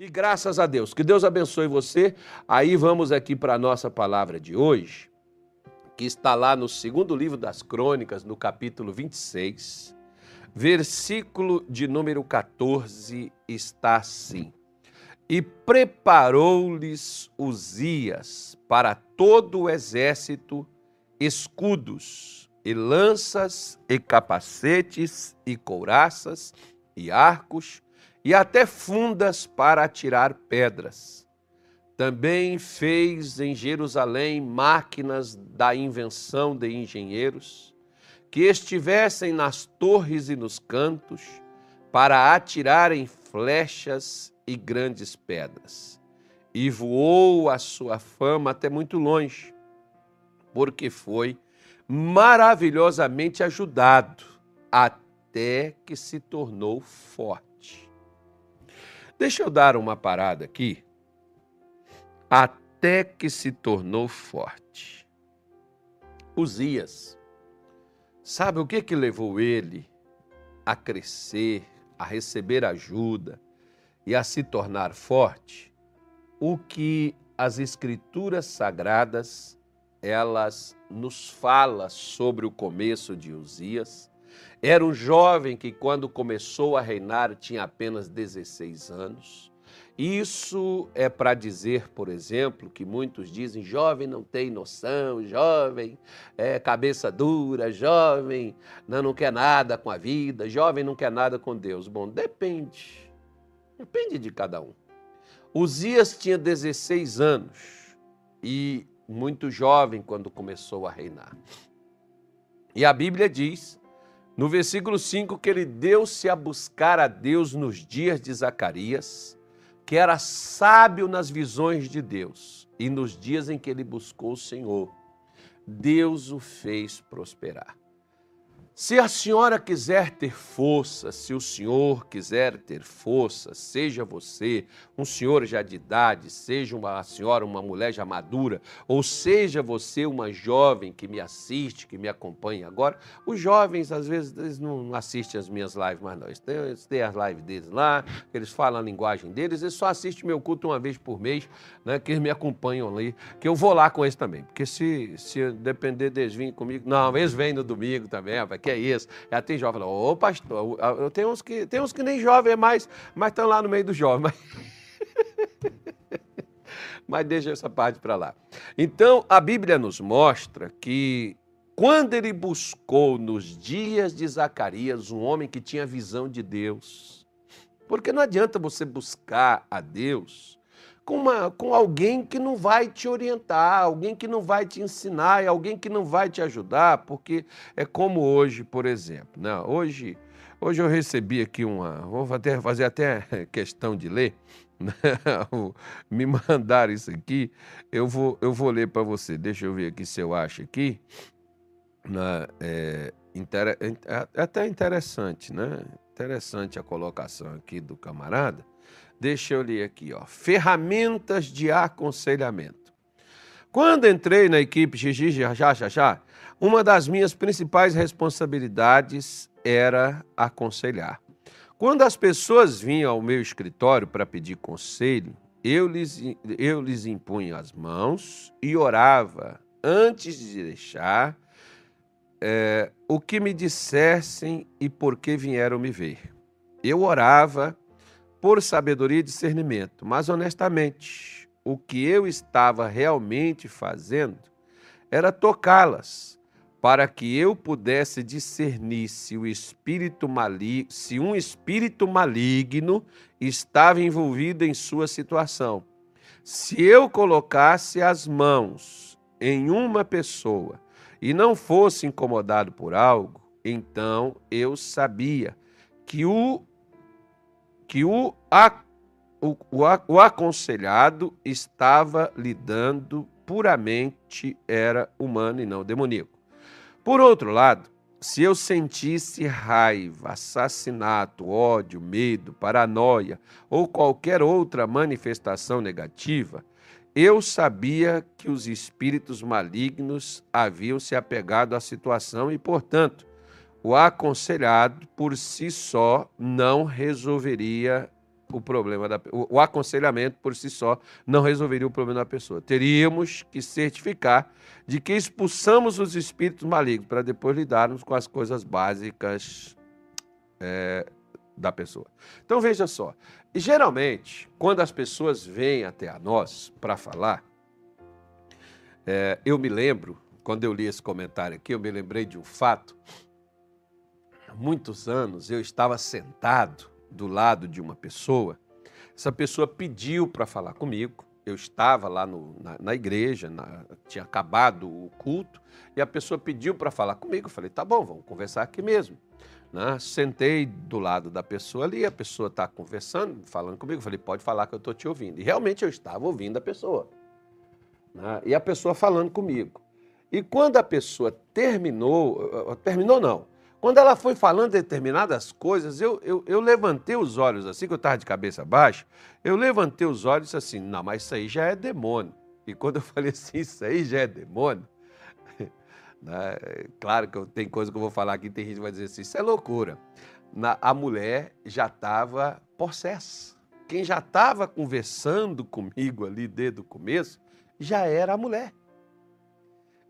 E graças a Deus. Que Deus abençoe você. Aí vamos aqui para a nossa palavra de hoje, que está lá no segundo livro das Crônicas, no capítulo 26, versículo de número 14, está assim: E preparou-lhes Uzias para todo o exército escudos, e lanças, e capacetes, e couraças, e arcos, e até fundas para atirar pedras. Também fez em Jerusalém máquinas da invenção de engenheiros, que estivessem nas torres e nos cantos, para atirarem flechas e grandes pedras. E voou a sua fama até muito longe, porque foi maravilhosamente ajudado, até que se tornou forte. Deixa eu dar uma parada aqui. Até que se tornou forte. Uzias, sabe o que que levou ele a crescer, a receber ajuda e a se tornar forte? O que as escrituras sagradas elas nos fala sobre o começo de Uzias era um jovem que, quando começou a reinar, tinha apenas 16 anos. Isso é para dizer, por exemplo, que muitos dizem: jovem não tem noção, jovem é cabeça dura, jovem não, não quer nada com a vida, jovem não quer nada com Deus. Bom, depende. Depende de cada um. Uzias tinha 16 anos e muito jovem quando começou a reinar. E a Bíblia diz no versículo 5, que ele deu-se a buscar a Deus nos dias de Zacarias, que era sábio nas visões de Deus, e nos dias em que ele buscou o Senhor, Deus o fez prosperar. Se a senhora quiser ter força, se o senhor quiser ter força, seja você um senhor já de idade, seja uma senhora, uma mulher já madura, ou seja você uma jovem que me assiste, que me acompanha agora. Os jovens, às vezes, eles não assistem as minhas lives mais não. Eles têm, as lives deles lá, eles falam a linguagem deles, eles só assistem meu culto uma vez por mês, né, que eles me acompanham ali, que eu vou lá com eles também. Porque se, se depender deles virem comigo, não, eles vêm no domingo também, rapaz, que é isso. Já tem jovem, ô pastor, eu tenho uns que, tem uns que nem jovem é mais, mas estão lá no meio do jovem. Mas deixa essa parte para lá. Então, a Bíblia nos mostra que quando ele buscou nos dias de Zacarias um homem que tinha visão de Deus, porque não adianta você buscar a Deus com, uma, com alguém que não vai te orientar, alguém que não vai te ensinar, alguém que não vai te ajudar, porque é como hoje, por exemplo. Né? Hoje, hoje eu recebi aqui uma. Vou fazer, fazer até questão de ler. Né? Me mandaram isso aqui, eu vou, eu vou ler para você. Deixa eu ver aqui se eu acho aqui. Né? É, inter, é, é até interessante, né? Interessante a colocação aqui do camarada. Deixa eu ler aqui, ó. Ferramentas de aconselhamento. Quando entrei na equipe Gigi já já já, uma das minhas principais responsabilidades era aconselhar. Quando as pessoas vinham ao meu escritório para pedir conselho, eu lhes, eu lhes impunha as mãos e orava antes de deixar é, o que me dissessem e por que vieram me ver. Eu orava por sabedoria e discernimento, mas honestamente, o que eu estava realmente fazendo era tocá-las, para que eu pudesse discernir se o espírito maligno, se um espírito maligno estava envolvido em sua situação. Se eu colocasse as mãos em uma pessoa e não fosse incomodado por algo, então eu sabia que o que o, o, o, o aconselhado estava lidando puramente era humano e não demoníaco. Por outro lado, se eu sentisse raiva, assassinato, ódio, medo, paranoia ou qualquer outra manifestação negativa, eu sabia que os espíritos malignos haviam se apegado à situação e, portanto, o aconselhado por si só não resolveria o problema da o, aconselhamento por si só não resolveria o problema da pessoa. Teríamos que certificar de que expulsamos os espíritos malignos para depois lidarmos com as coisas básicas é, da pessoa. Então veja só, geralmente quando as pessoas vêm até a nós para falar, é, eu me lembro quando eu li esse comentário aqui, eu me lembrei de um fato. Há muitos anos eu estava sentado do lado de uma pessoa. Essa pessoa pediu para falar comigo. Eu estava lá no, na, na, igreja, na, tinha acabado o culto, e a pessoa pediu para falar comigo. Eu falei, tá bom, vamos conversar aqui mesmo. Né? Sentei do lado da pessoa ali, a pessoa está conversando, falando comigo. Eu falei, pode falar que eu estou te ouvindo. E realmente eu estava ouvindo a pessoa. Né? E a pessoa falando comigo. E quando a pessoa terminou, terminou não, quando ela foi falando determinadas coisas, eu, eu, eu levantei os olhos assim, que eu estava de cabeça baixa, eu levantei os olhos e disse assim, não, mas isso aí já é demônio. E quando eu falei assim, isso aí já é demônio, né? claro que eu, tem coisa que eu vou falar aqui, tem gente que vai dizer assim, isso é loucura. Na, a mulher já estava possessa. Quem já estava conversando comigo ali desde o começo, já era a mulher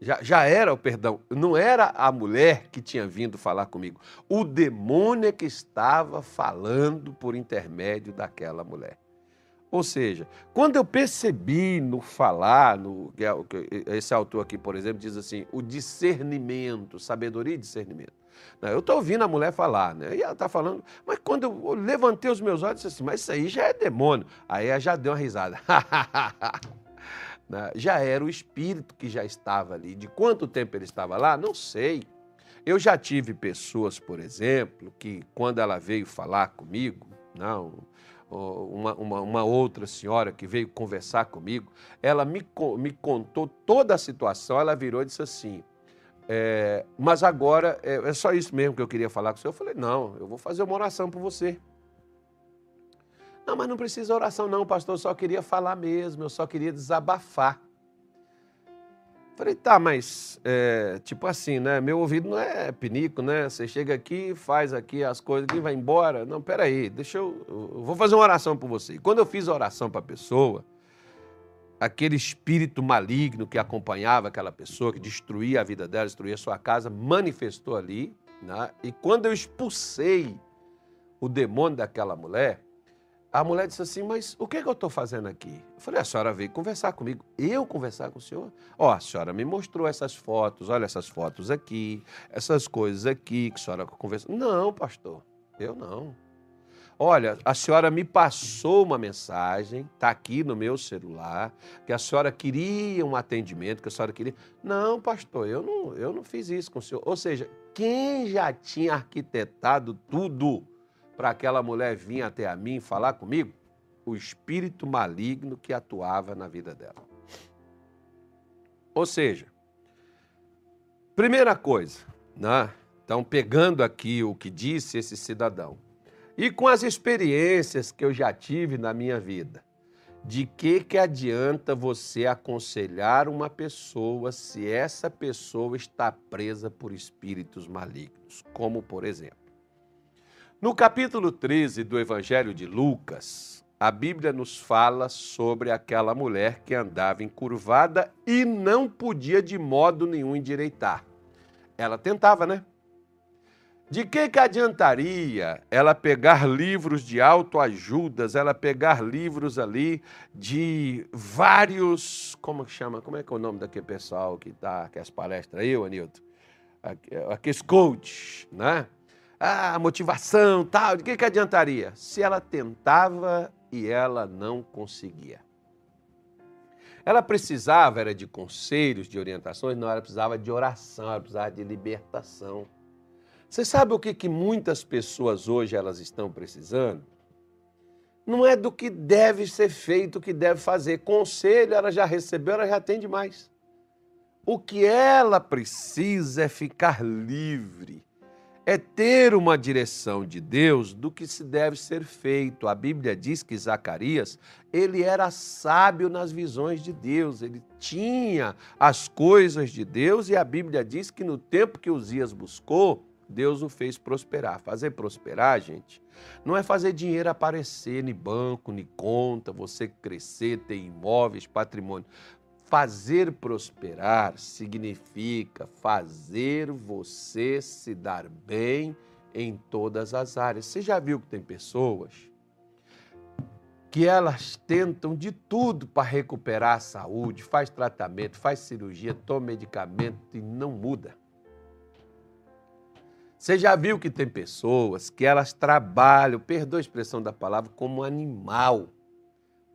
já, já era o perdão, não era a mulher que tinha vindo falar comigo. O demônio é que estava falando por intermédio daquela mulher. Ou seja, quando eu percebi no falar, no, é esse autor aqui, por exemplo, diz assim: o discernimento, sabedoria e discernimento. Eu estou ouvindo a mulher falar, né? E ela está falando, mas quando eu levantei os meus olhos, disse assim: mas isso aí já é demônio. Aí ela já deu uma risada. né, já era o espírito que já estava ali. De quanto tempo ele estava lá, não sei. Eu já tive pessoas, por exemplo, que quando ela veio falar comigo, não, uma, uma, uma, outra senhora que veio conversar comigo, ela me, me contou toda a situação, ela virou e disse assim, é, mas agora é, é só isso mesmo que eu queria falar com senhor. Eu falei, não, eu vou fazer uma oração por você. Não, mas não precisa oração, não, pastor. Eu só queria falar mesmo, eu só queria desabafar. Falei, tá, mas é, tipo assim, né? Meu ouvido não é pinico, né? Você chega aqui, faz aqui as coisas e vai embora. Não, peraí, deixa eu. Eu vou fazer uma oração por você. E quando eu fiz a oração para a pessoa, aquele espírito maligno que acompanhava aquela pessoa, que destruía a vida dela, destruía a sua casa, manifestou ali. Né? E quando eu expulsei o demônio daquela mulher, a mulher disse assim: Mas o que, é que eu estou fazendo aqui? Eu falei: A senhora veio conversar comigo. Eu conversar com o senhor? Ó, oh, a senhora me mostrou essas fotos, olha essas fotos aqui, essas coisas aqui que a senhora conversou. Não, pastor, eu não. Olha, a senhora me passou uma mensagem, está aqui no meu celular, que a senhora queria um atendimento, que a senhora queria. Não, pastor, eu não, eu não fiz isso com o senhor. Ou seja, quem já tinha arquitetado tudo para aquela mulher vir até a mim falar comigo? O espírito maligno que atuava na vida dela. Ou seja, primeira coisa, né? Então, pegando aqui o que disse esse cidadão, e com as experiências que eu já tive na minha vida, de que que adianta você aconselhar uma pessoa se essa pessoa está presa por espíritos malignos, como por exemplo, no capítulo 13 do Evangelho de Lucas, a Bíblia nos fala sobre aquela mulher que andava encurvada e não podia de modo nenhum endireitar. Ela tentava, né? De que, que adiantaria ela pegar livros de autoajudas, ela pegar livros ali de vários. Como que chama? Como é que é o nome daquele pessoal que dá que as palestras aí, Anilton? Aqueles coaches, né? Ah, motivação, tal, de que, que adiantaria? Se ela tentava e ela não conseguia. Ela precisava era de conselhos, de orientações, não, ela precisava de oração, ela precisava de libertação. Você sabe o que, que muitas pessoas hoje elas estão precisando? Não é do que deve ser feito, o que deve fazer. Conselho ela já recebeu, ela já tem demais. O que ela precisa é ficar livre é ter uma direção de Deus do que se deve ser feito. A Bíblia diz que Zacarias, ele era sábio nas visões de Deus, ele tinha as coisas de Deus e a Bíblia diz que no tempo que Uzias buscou, Deus o fez prosperar. Fazer prosperar, gente, não é fazer dinheiro aparecer em banco, em conta, você crescer, ter imóveis, patrimônio. Fazer prosperar significa fazer você se dar bem em todas as áreas. Você já viu que tem pessoas que elas tentam de tudo para recuperar a saúde, faz tratamento, faz cirurgia, toma medicamento e não muda. Você já viu que tem pessoas que elas trabalham, perdoa a expressão da palavra, como animal,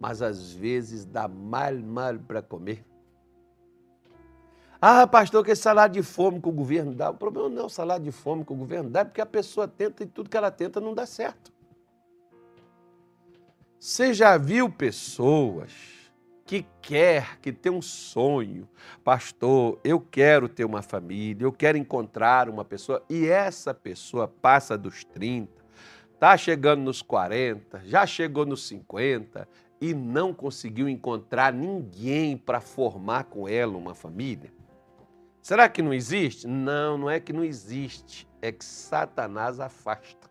mas às vezes dá mal, mal para comer. Ah, pastor, que salário de fome que o governo dá. O problema não é o salário de fome que o governo dá, é porque a pessoa tenta e tudo que ela tenta não dá certo. Você já viu pessoas que quer, que tem um sonho, pastor, eu quero ter uma família, eu quero encontrar uma pessoa, e essa pessoa passa dos 30, está chegando nos 40, já chegou nos 50 e não conseguiu encontrar ninguém para formar com ela uma família? Será que não existe? Não, não é que não existe, é que Satanás afasta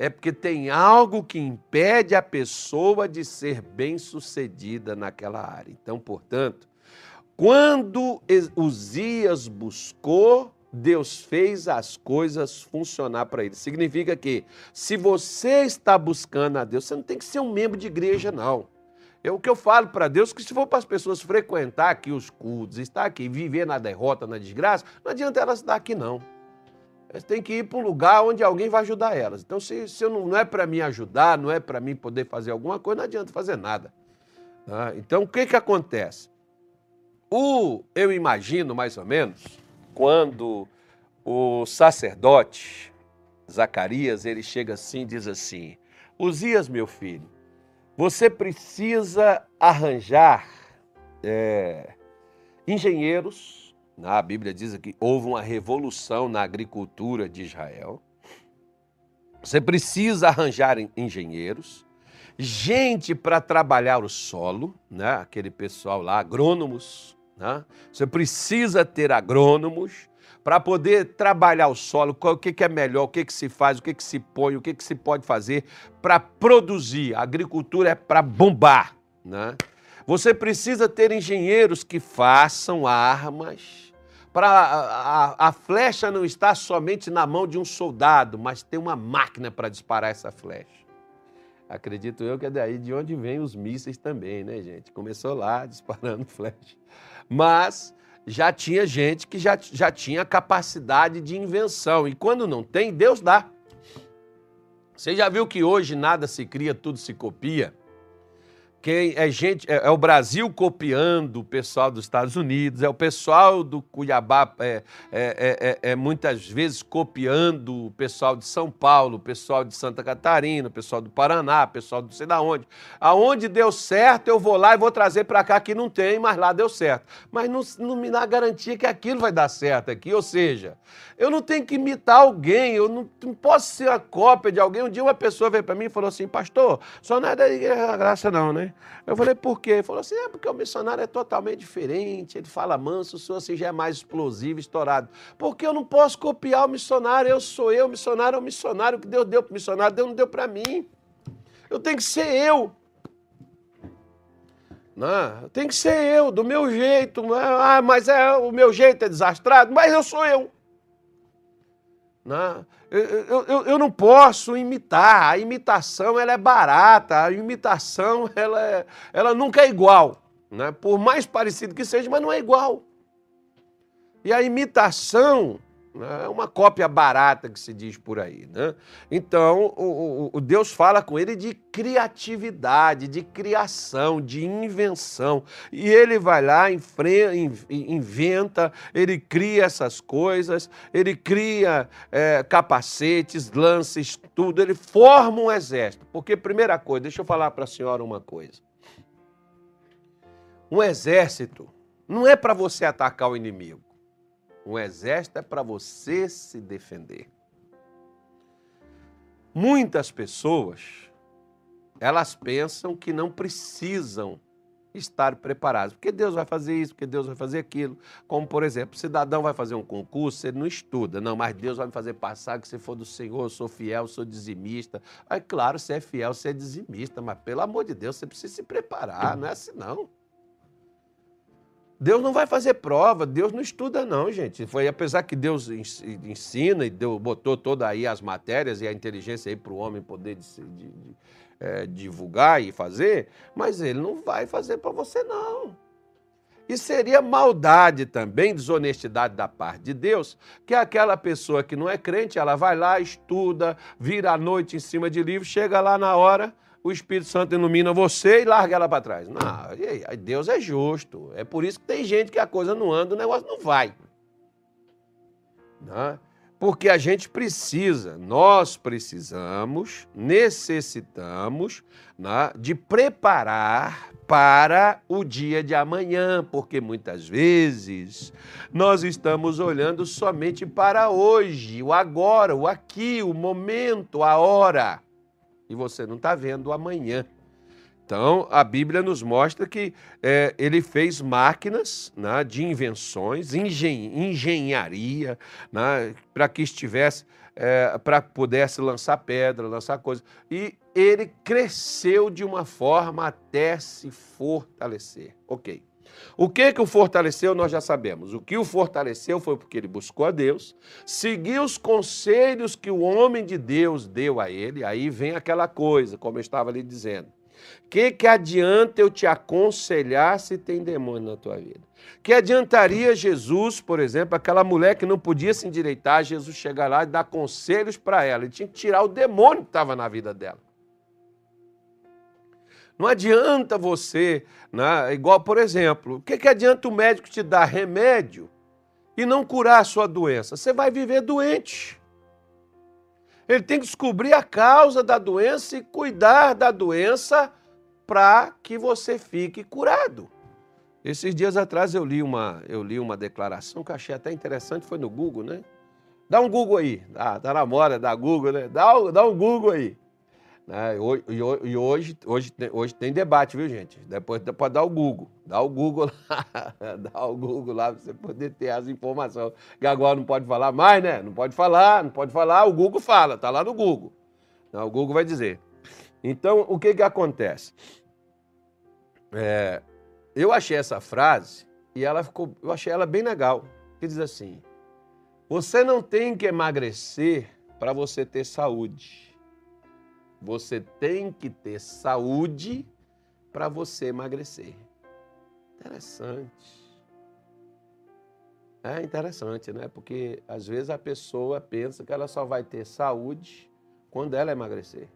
é porque tem algo que impede a pessoa de ser bem-sucedida naquela área. Então, portanto, quando Uzias buscou, Deus fez as coisas funcionar para ele. Significa que se você está buscando a Deus, você não tem que ser um membro de igreja, não. É o que eu falo para Deus, que se for para as pessoas frequentar aqui os cultos, estar aqui, viver na derrota, na desgraça, não adianta elas estar aqui, não. Elas têm que ir para um lugar onde alguém vai ajudar elas. Então, se, se não, não é para mim ajudar, não é para mim poder fazer alguma coisa, não adianta fazer nada. Tá? Então, o que, que acontece? O, eu imagino, mais ou menos, quando o sacerdote Zacarias, ele chega assim e diz assim, Uzias, meu filho, você precisa arranjar é, engenheiros, a Bíblia diz que houve uma revolução na agricultura de Israel. Você precisa arranjar engenheiros, gente para trabalhar o solo, né? aquele pessoal lá, agrônomos. Né? Você precisa ter agrônomos para poder trabalhar o solo, o que, que é melhor, o que, que se faz, o que, que se põe, o que, que se pode fazer para produzir. A agricultura é para bombar. Né? Você precisa ter engenheiros que façam armas para a, a, a, flecha não estar somente na mão de um soldado, mas tem uma máquina para disparar essa flecha. Acredito eu que é daí de onde vem os mísseis também, né, gente? Começou lá disparando flecha. Mas já tinha gente que já, já tinha capacidade de invenção. E quando não tem, Deus dá. Você já viu que hoje nada se cria, tudo se copia? Quem é gente, é, é, o Brasil copiando o pessoal dos Estados Unidos, é o pessoal do Cuiabá é, é, é, é, muitas vezes copiando o pessoal de São Paulo, o pessoal de Santa Catarina, o pessoal do Paraná, o pessoal do sei da onde. Aonde deu certo, eu vou lá e vou trazer para cá que não tem, mas lá deu certo. Mas não, não me dá garantia que aquilo vai dar certo aqui, ou seja, eu não tenho que imitar alguém, eu não, não posso ser a cópia de alguém. Um dia uma pessoa veio para mim e falou assim, pastor, só não é Graça não, né? Eu falei, por quê? Ele falou assim, é porque o missionário é totalmente diferente, ele fala manso, o senhor assim já é mais explosivo, estourado. Porque eu não posso copiar o missionário, eu sou eu, o missionário é o missionário, o que Deus deu para o missionário, Deus não deu para mim. Eu tenho que ser eu. Não, tem que ser eu, do meu jeito. Ah, mas é, o meu jeito é desastrado, mas eu sou eu. Não, eu, eu, eu, não posso imitar. A imitação ela é barata, a imitação ela, é, ela nunca é igual. Né? Por mais parecido que seja, mas não é igual. E a imitação é uma cópia barata que se diz por aí. Né? Então, o, o, Deus fala com ele de criatividade, de criação, de invenção. E ele vai lá, inventa, ele cria essas coisas, ele cria é, capacetes, lances, tudo. Ele forma um exército. Porque, primeira coisa, deixa eu falar para a senhora uma coisa. Um exército não é para você atacar o inimigo. Um exército é para você se defender. Muitas pessoas, elas pensam que não precisam estar preparados. Porque Deus vai fazer isso, porque Deus vai fazer aquilo. Como, por exemplo, o cidadão vai fazer um concurso, ele não estuda. Não, mas Deus vai me fazer passar que se for do Senhor, eu sou fiel, sou dizimista. Aí, claro, você é fiel, você é dizimista, mas pelo amor de Deus, você precisa se preparar, não é assim não. Deus não vai fazer prova, Deus não estuda não, gente. Foi apesar que Deus ensina e deu, botou toda aí as matérias e a inteligência aí para o homem poder de, de, de é, divulgar e fazer, mas ele não vai fazer para você, não. E seria maldade também, desonestidade da parte de Deus, que aquela pessoa que não é crente, ela vai lá, estuda, vira a noite em cima de livro, chega lá na hora, o Espírito Santo ilumina você e larga ela para trás. Não, Deus é justo. É por isso que tem gente que a coisa não anda, o negócio não vai. Não é? porque a gente precisa, nós precisamos, necessitamos né, de preparar para o dia de amanhã, porque muitas vezes nós estamos olhando somente para hoje, o agora, o aqui, o momento, a hora, e você não está vendo o amanhã. Então, a Bíblia nos mostra que é, ele fez máquinas né, de invenções, engen engenharia, né, para que estivesse, é, para pudesse lançar pedra, lançar coisas. E ele cresceu de uma forma até se fortalecer. Ok. O que que o fortaleceu, nós já sabemos. O que o fortaleceu foi porque ele buscou a Deus, seguiu os conselhos que o homem de Deus deu a ele. Aí vem aquela coisa, como eu estava ali dizendo que, que adianta eu te aconselhar se tem demônio na tua vida? Que adiantaria Jesus, por exemplo, aquela mulher que não podia se endireitar, Jesus chegar lá e dar conselhos para ela. Ele tinha que tirar o demônio que estava na vida dela. Não adianta você, né, igual por exemplo, o que, que adianta o médico te dar remédio e não curar a sua doença? Você vai viver doente. Ele tem que descobrir a causa da doença e cuidar da doença para que você fique curado. Esses dias atrás eu li uma, eu li uma declaração que achei até interessante, foi no Google, né? Dá um Google aí, ah, tá na moda, dá Google, né? Dá, dá um Google aí. Né? E hoje, hoje, hoje tem debate, viu, gente? Depois pode dar o Google. Dá o Google lá, dá o Google lá para você poder ter as informações. Que agora não pode falar mais, né? Não pode falar, não pode falar, o Google fala, tá lá no Google. Não, o Google vai dizer. Então, o que que acontece? É, eu achei essa frase e ela ficou, eu achei ela bem legal. Que diz assim: Você não tem que emagrecer para você ter saúde. Você tem que ter saúde para você emagrecer. Interessante. É interessante, né? Porque às vezes a pessoa pensa que ela só vai ter saúde quando ela emagrecer.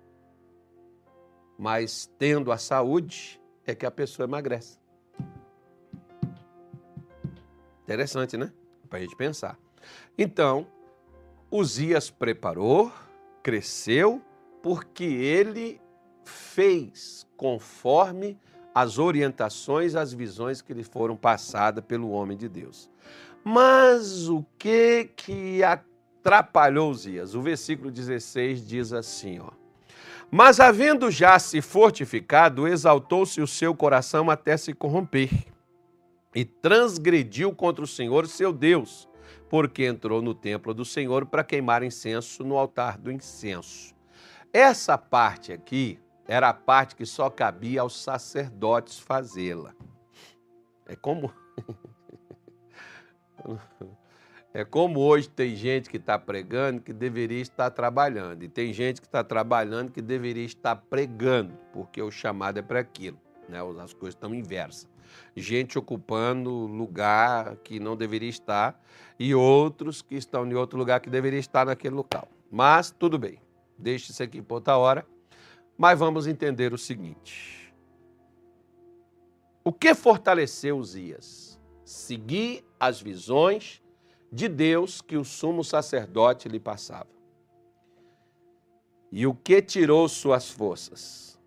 Mas tendo a saúde é que a pessoa emagrece. Interessante, né? Para a gente pensar. Então, Uzias preparou, cresceu, porque ele fez conforme as orientações, as visões que lhe foram passadas pelo homem de Deus. Mas o que que atrapalhou Uzias? O versículo 16 diz assim, ó: Mas havendo já se fortificado, exaltou-se o seu coração até se corromper, e transgrediu contra o Senhor, seu Deus, porque entrou no templo do Senhor para queimar incenso no altar do incenso. Essa parte aqui era a parte que só cabia aos sacerdotes fazê-la. É como. é como hoje tem gente que está pregando que deveria estar trabalhando, e tem gente que está trabalhando que deveria estar pregando, porque o chamado é para aquilo. Né? As coisas estão inversas. Gente ocupando lugar que não deveria estar e outros que estão em outro lugar que deveria estar naquele local. Mas tudo bem. Deixe isso aqui por outra hora. Mas vamos entender o seguinte. O que fortaleceu Uzias? Seguir as visões de Deus que o sumo sacerdote lhe passava. E o que tirou suas forças?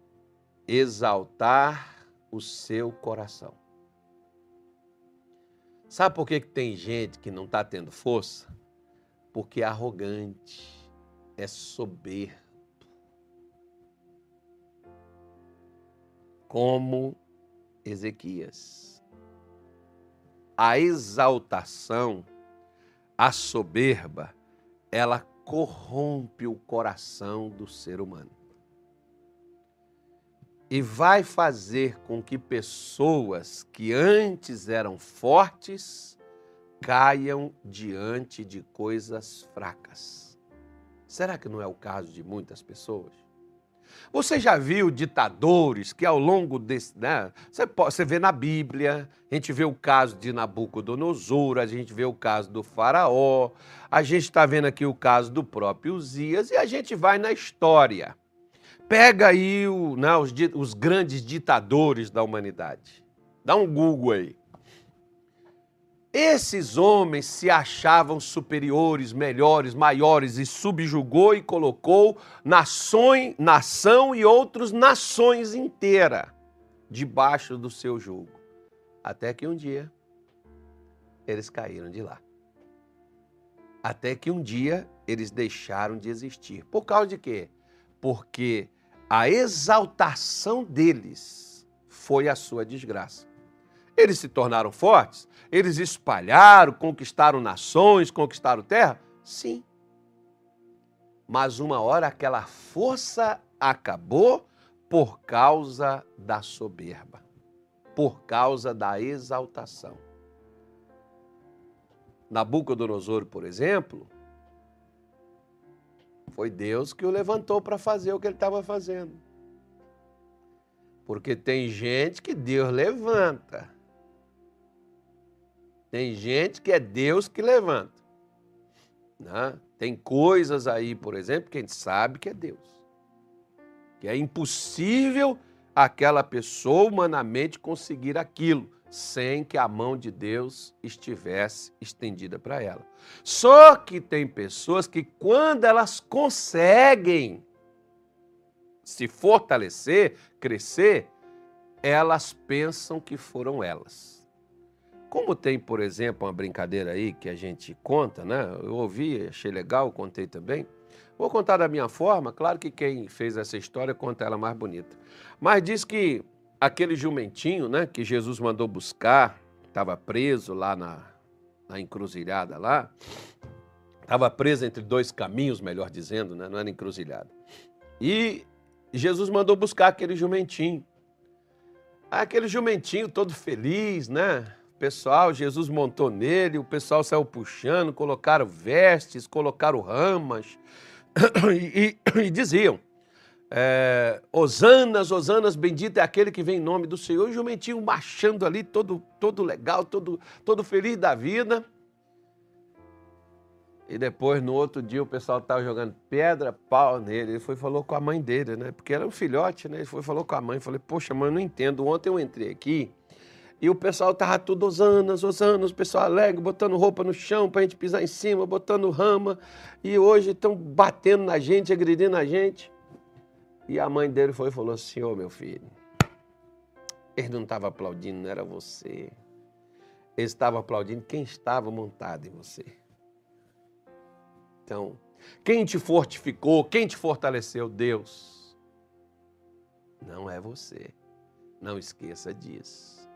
Exaltar o seu coração. Sabe por que, que tem gente que não está tendo força? Porque é arrogante é soberbo. Como Ezequias. A exaltação, a soberba, ela corrompe o coração do ser humano. E vai fazer com que pessoas que antes eram fortes caiam diante de coisas fracas. Será que não é o caso de muitas pessoas? Você já viu ditadores que ao longo desse. Né, você, vê na Bíblia, a gente vê o caso de Nabucodonosor, a gente vê o caso do Faraó, a gente está vendo aqui o caso do próprio Uzias e a gente vai na história. Pega aí o, né, os, os grandes ditadores da humanidade. Dá um Google aí. Esses homens se achavam superiores, melhores, maiores e subjugou e colocou nações, nação e outras nações inteira debaixo do seu jugo. Até que um dia eles caíram de lá. Até que um dia eles deixaram de existir. Por causa de quê? Porque a exaltação deles foi a sua desgraça. Eles se tornaram fortes? Eles espalharam, conquistaram nações, conquistaram terra? Sim. Mas uma hora aquela força acabou por causa da soberba, por causa da exaltação. Nabucodonosor, por exemplo, foi Deus que o levantou para fazer o que ele estava fazendo. Porque tem gente que Deus levanta tem gente que é Deus que levanta. Né? Tem coisas aí, por exemplo, que a gente sabe que é Deus. Que é impossível aquela pessoa humanamente conseguir aquilo sem que a mão de Deus estivesse estendida para ela. Só que tem pessoas que, quando elas conseguem se fortalecer, crescer, elas pensam que foram elas. Como tem, por exemplo, uma brincadeira aí que a gente conta, né? Eu ouvi, achei legal, contei também. Vou contar da minha forma, claro que quem fez essa história conta ela mais bonita. Mas diz que aquele jumentinho, né, que Jesus mandou buscar, estava preso lá na, na encruzilhada lá, estava preso entre dois caminhos, melhor dizendo, né? não era encruzilhada. E Jesus mandou buscar aquele jumentinho. Aquele jumentinho todo feliz, né? Pessoal, Jesus montou nele, o pessoal saiu puxando, colocaram vestes, colocaram ramas e, e, e diziam: é, Osanas, Osanas, bendito é aquele que vem em nome do Senhor. E o jumentinho marchando ali, todo, todo legal, todo, todo feliz da vida. E depois, no outro dia, o pessoal estava jogando pedra, pau nele. Ele foi falou com a mãe dele, né? Porque era um filhote, né? Ele foi falou com a mãe. Falei, poxa, mãe, eu não entendo. Ontem eu entrei aqui e o pessoal tava tudo osanas, osanas, o pessoal alegre, botando roupa no chão para a gente pisar em cima, botando rama. E hoje estão batendo na gente, agredindo a gente. E a mãe dele foi e falou assim: Ô oh, meu filho, ele não estava aplaudindo, não era você. Ele estava aplaudindo quem estava montado em você. Então, quem te fortificou, quem te fortaleceu? Deus. Não é você. Não esqueça disso.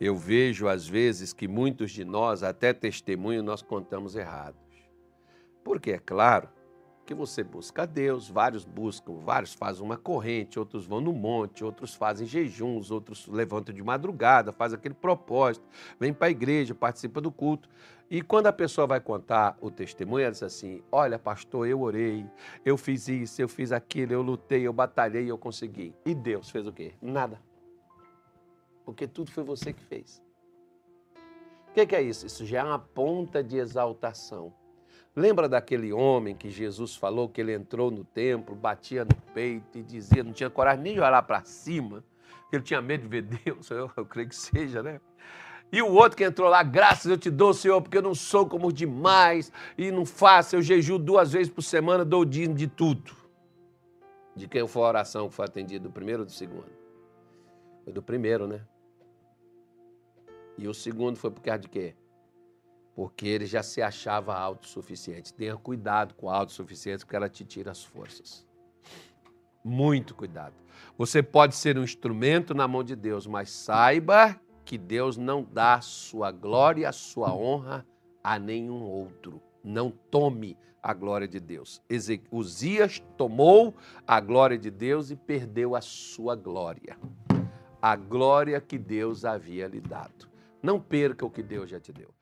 Eu vejo às vezes que muitos de nós, até testemunho, nós contamos errados. Porque é claro que você busca a Deus, vários buscam, vários fazem uma corrente, outros vão no monte, outros fazem jejuns, outros levantam de madrugada, faz aquele propósito, vem para a igreja, participa do culto. E quando a pessoa vai contar o testemunho, ela diz assim: Olha, pastor, eu orei, eu fiz isso, eu fiz aquilo, eu lutei, eu batalhei, eu consegui. E Deus fez o quê? Nada porque tudo foi você que fez. O que, que é isso? Isso já é uma ponta de exaltação. Lembra daquele homem que Jesus falou que ele entrou no templo, batia no peito e dizia, não tinha coragem nem de olhar para cima, que ele tinha medo de ver Deus, eu, eu creio que seja, né? E o outro que entrou lá, graças eu te dou, Senhor, porque eu não sou como os demais e não faço, eu jejuo duas vezes por semana, dou dízimo de tudo. De quem foi a oração que foi atendida, do primeiro ou do segundo? Foi do primeiro, né? E o segundo foi por causa de quê? Porque ele já se achava autossuficiente. Tenha cuidado com a autossuficiência, porque ela te tira as forças. Muito cuidado. Você pode ser um instrumento na mão de Deus, mas saiba que Deus não dá sua glória, sua honra a nenhum outro. Não tome a glória de Deus. Uzias tomou a glória de Deus e perdeu a sua glória. A glória que Deus havia lhe dado. Não perca o que Deus já te deu.